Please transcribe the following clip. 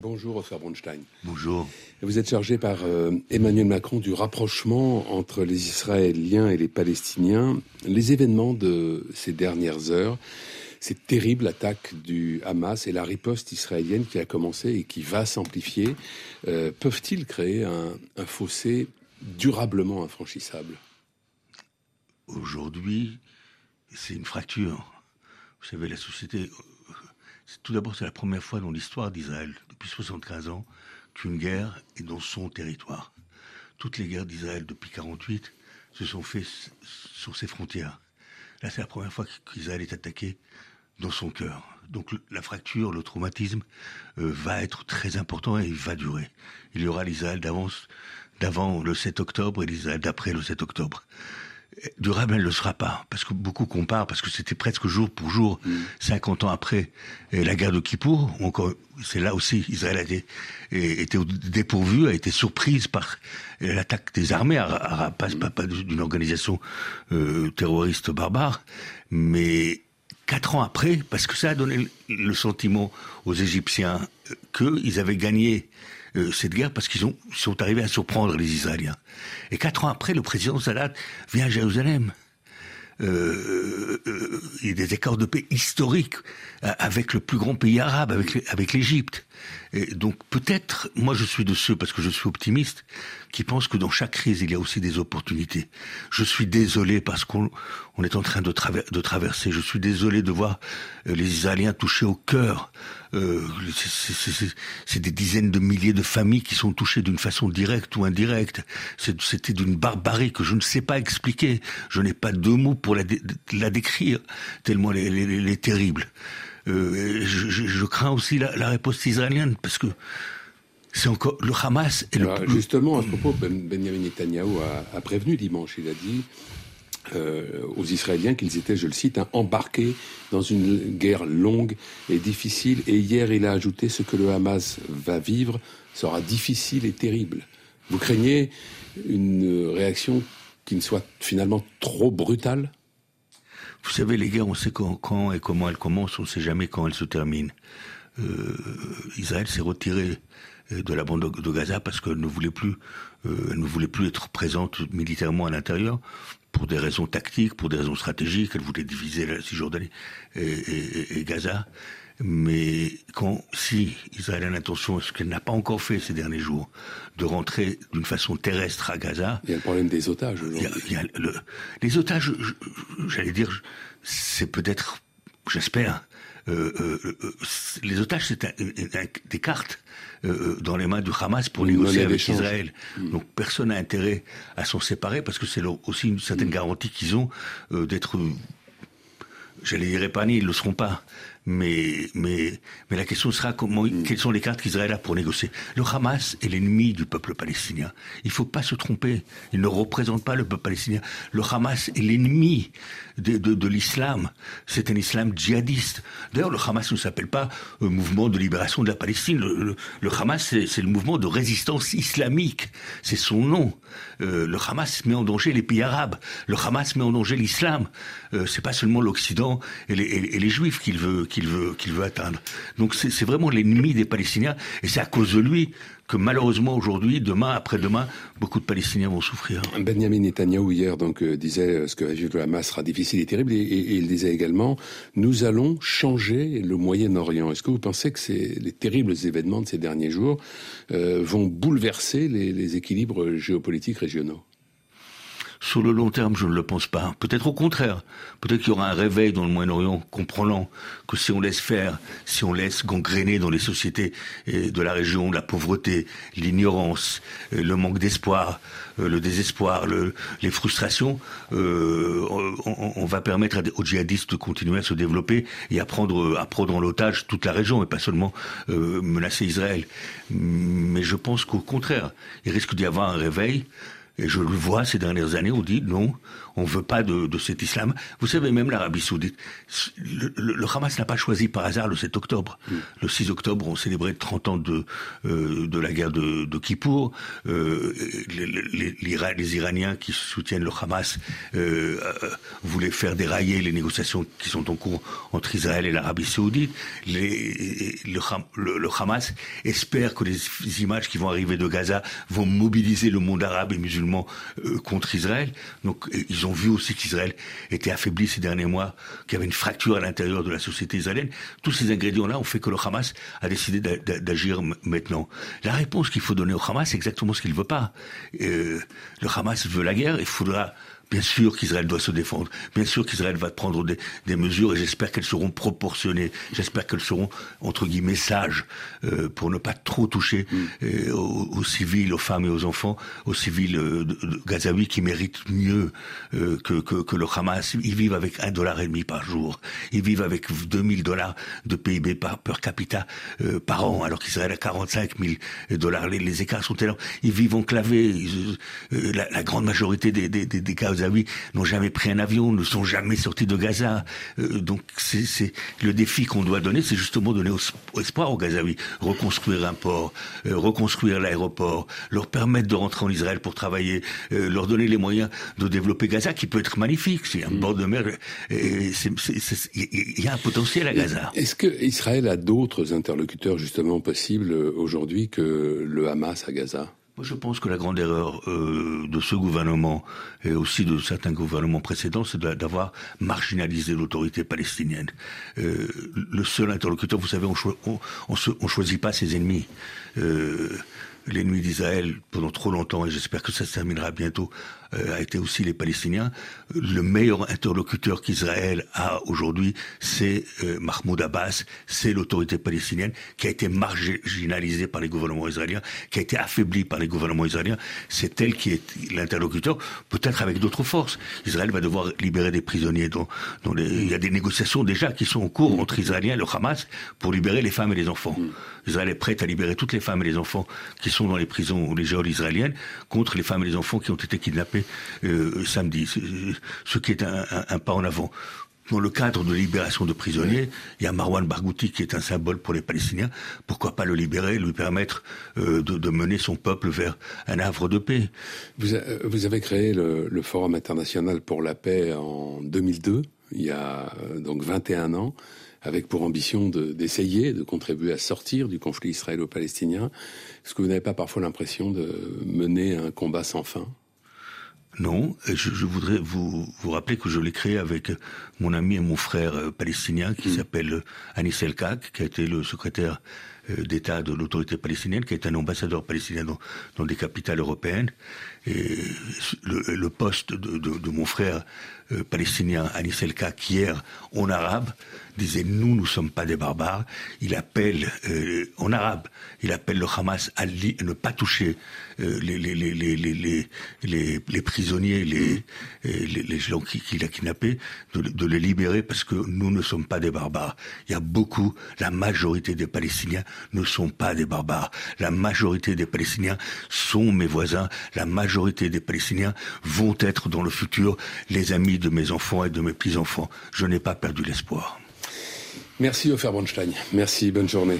Bonjour, Ofer Bronstein. Bonjour. Vous êtes chargé par euh, Emmanuel Macron du rapprochement entre les Israéliens et les Palestiniens. Les événements de ces dernières heures, cette terrible attaque du Hamas et la riposte israélienne qui a commencé et qui va s'amplifier, euh, peuvent-ils créer un, un fossé durablement infranchissable? Aujourd'hui, c'est une fracture. Vous savez, la société tout d'abord, c'est la première fois dans l'histoire d'Israël, depuis 75 ans, qu'une guerre est dans son territoire. Toutes les guerres d'Israël depuis 48 se sont faites sur ses frontières. Là, c'est la première fois qu'Israël est attaqué dans son cœur. Donc la fracture, le traumatisme euh, va être très important et il va durer. Il y aura l'Israël d'avant le 7 octobre et l'Israël d'après le 7 octobre durable, elle ne le sera pas, parce que beaucoup comparent, parce que c'était presque jour pour jour, 50 mm. ans après la guerre de Kippour, c'est là aussi, Israël a été, était dépourvu, a été surprise par l'attaque des armées, pas, pas, d'une organisation euh, terroriste barbare, mais quatre ans après, parce que ça a donné le sentiment aux Égyptiens euh, qu'ils avaient gagné euh, cette guerre parce qu'ils sont arrivés à surprendre les Israéliens. Et quatre ans après, le président Sadat vient à Jérusalem. Euh, euh, il y a des accords de paix historiques avec le plus grand pays arabe, avec l'Égypte. Et donc peut-être, moi je suis de ceux, parce que je suis optimiste, qui pensent que dans chaque crise il y a aussi des opportunités. Je suis désolé parce qu'on on est en train de, traverser. Je suis désolé de voir euh, les Israéliens touchés au cœur. Euh, c'est des dizaines de milliers de familles qui sont touchées d'une façon directe ou indirecte. C'était d'une barbarie que je ne sais pas expliquer. Je n'ai pas de mots pour la, décrire, tellement elle est terrible. Euh, je, crains aussi la, la réponse israélienne parce que c'est encore le Hamas et le. Justement, à ce propos, ben, Benjamin Netanyahu a, prévenu dimanche. Il a dit euh, aux Israéliens qu'ils étaient, je le cite, hein, embarqués dans une guerre longue et difficile. Et hier, il a ajouté ce que le Hamas va vivre sera difficile et terrible. Vous craignez une réaction qui ne soit finalement trop brutale? Vous savez, les guerres, on sait quand, et comment elles commencent, on ne sait jamais quand elles se terminent. Euh, Israël s'est retiré euh, de la bande de Gaza parce qu'elle ne voulait plus, euh, elle ne voulait plus être présente militairement à l'intérieur pour des raisons tactiques, pour des raisons stratégiques. Elle voulait diviser la Cisjordanie et, et Gaza. Mais quand, si Israël a l'intention, ce qu'elle n'a pas encore fait ces derniers jours, de rentrer d'une façon terrestre à Gaza. Il y a le problème des otages. les otages, j'allais dire, c'est peut-être, j'espère, euh, euh, euh, les otages, c'est des cartes dans les mains du Hamas pour négocier avec Israël. Hmm. Donc personne n'a intérêt à s'en séparer parce que c'est aussi une certaine garantie qu'ils ont d'être j'allais dire épargnés, ils ne le seront pas. Mais, mais, mais la question sera comment, mm. quelles sont les cartes qu'Israël a pour négocier. Le Hamas est l'ennemi du peuple palestinien. Il ne faut pas se tromper. Il ne représente pas le peuple palestinien. Le Hamas est l'ennemi de, de, de l'islam. C'est un islam djihadiste. D'ailleurs, le Hamas ne s'appelle pas euh, mouvement de libération de la Palestine. Le, le, Hamas, c'est le mouvement de résistance islamique. C'est son nom. Euh, le Hamas met en danger les pays arabes. Le Hamas met en danger l'islam. Euh, c'est pas seulement l'Occident et les, et les Juifs qu'il veut qu'il veut, qu'il veut atteindre. Donc c'est vraiment l'ennemi des Palestiniens, et c'est à cause de lui que malheureusement aujourd'hui, demain, après-demain, beaucoup de Palestiniens vont souffrir. Benjamin Netanyahu hier donc euh, disait euh, ce que va vivre le Hamas sera difficile et terrible, et, il disait également nous allons changer le Moyen-Orient. Est-ce que vous pensez que les terribles événements de ces derniers jours euh, vont bouleverser les équilibres géopolitiques régionaux? Sur le long terme, je ne le pense pas. Peut-être au contraire. Peut-être qu'il y aura un réveil dans le Moyen-Orient, comprenant que si on laisse faire, si on laisse gangréner dans les sociétés de la région la pauvreté, l'ignorance, le manque d'espoir, euh, le désespoir, les frustrations, euh, on, va permettre aux djihadistes de continuer à se développer et à prendre, à prendre en otage toute la région et pas seulement euh, menacer Israël. Mais je pense qu'au contraire, il risque d'y avoir un réveil Et je le vois ces dernières années, on dit non, on veut pas de, de cet islam. Vous savez, même l'Arabie Saoudite, le, le, Hamas n'a pas choisi par hasard le 7 octobre. Mm. Le 6 octobre, on célébrait 30 ans de, euh, de la guerre de, de Kippour. Euh, les, les, les, Iraniens qui soutiennent le Hamas euh, voulaient faire dérailler les négociations qui sont en cours entre Israël et l'Arabie Saoudite. Les, le, le, Hamas espère que les images qui vont arriver de Gaza vont mobiliser le monde arabe et musulman euh, contre Israël. Donc euh, ils ont vu aussi qu'Israël était affaibli ces derniers mois, qu'il y avait une fracture à l'intérieur de la société israélienne. Tous ces ingrédients-là ont fait que le Hamas a décidé d'agir maintenant. La réponse qu'il faut donner au Hamas, c'est exactement ce qu'il veut pas. Euh, le Hamas veut la guerre, il faudra Bien sûr qu'Israël doit se défendre. Bien sûr qu'Israël va prendre des, des mesures et j'espère qu'elles seront proportionnées. J'espère qu'elles seront entre guillemets sages euh, pour ne pas trop toucher mm. euh, aux, civils, aux femmes et aux enfants, aux civils euh, de, de gazaouis qui méritent mieux euh, que, que, que, le Hamas. Ils vivent avec un dollar et demi par jour. Ils vivent avec 2000 dollars de PIB par per capita euh, par an, alors qu'Israël a 45 000 dollars. Les, les, écarts sont énormes. Ils vivent enclavés. la, la, grande majorité des, des, des, des Gazaouis n'ont jamais pris un avion, ne sont jamais sortis de Gaza. Euh, donc c'est le défi qu'on doit donner, c'est justement donner espoir aux Gazaouis, reconstruire un port, euh, reconstruire l'aéroport, leur permettre de rentrer en Israël pour travailler, euh, leur donner les moyens de développer Gaza, qui peut être magnifique. C'est un mm. bord de mer. Il y a un potentiel à Gaza. Est-ce que Israël a d'autres interlocuteurs justement possibles aujourd'hui que le Hamas à Gaza? Je pense que la grande erreur euh, de ce gouvernement et aussi de certains gouvernements précédents, c'est d'avoir marginalisé l'autorité palestinienne. Euh, le seul interlocuteur, vous savez, on, on, on, choisit pas ses ennemis. Euh, l'ennemi d'Israël pendant trop longtemps, et j'espère que ça se terminera bientôt, a été aussi les Palestiniens. Le meilleur interlocuteur qu'Israël a aujourd'hui, c'est euh, Mahmoud Abbas, c'est l'autorité palestinienne qui a été marginalisée par les gouvernements israéliens, qui a été affaiblie par les gouvernements israéliens. C'est elle qui est l'interlocuteur, peut-être avec d'autres forces. Israël va devoir libérer des prisonniers dont, dont il y a des négociations déjà qui sont en cours entre Israéliens et le Hamas pour libérer les femmes et les enfants. Israël est prête à libérer toutes les femmes et les enfants qui sont dans les prisons ou les geôles israéliennes contre les femmes et les enfants qui ont été kidnappés euh, samedi, ce qui est un, pas en avant. Dans le cadre de libération de prisonniers, il y a Marwan Barghouti qui est un symbole pour les Palestiniens. Pourquoi pas le libérer, lui permettre euh, de, de, mener son peuple vers un havre de paix? Vous, vous avez créé le, Forum international pour la paix en 2002, il y a euh, donc 21 ans avec pour ambition d'essayer de, contribuer à sortir du conflit israélo-palestinien. Est-ce que vous n'avez pas parfois l'impression de mener un combat sans fin non, je, je, voudrais vous, vous rappeler que je l'ai créé avec mon ami et mon frère euh, palestinien qui mm. s'appelle Anis Elkak, qui a été le secrétaire euh, d'État de l'autorité palestinienne, qui est un ambassadeur palestinien dans, dans des capitales européennes. Et le, le poste de, de, de, mon frère euh, palestinien Anis Elkak hier en arabe disait nous, nous sommes pas des barbares. Il appelle euh, en arabe, il appelle le Hamas à ne pas toucher euh, les, les, les, les, les, prisonniers, les, les gens qu'il qui a kidnappés, de, de les libérer parce que nous ne sommes pas des barbares. Il y a beaucoup, la majorité des Palestiniens ne sont pas des barbares. La majorité des Palestiniens sont mes voisins. La majorité des Palestiniens vont être dans le futur les amis de mes enfants et de mes petits-enfants. Je n'ai pas perdu l'espoir. Merci Ofer Bronstein. Merci, bonne journée.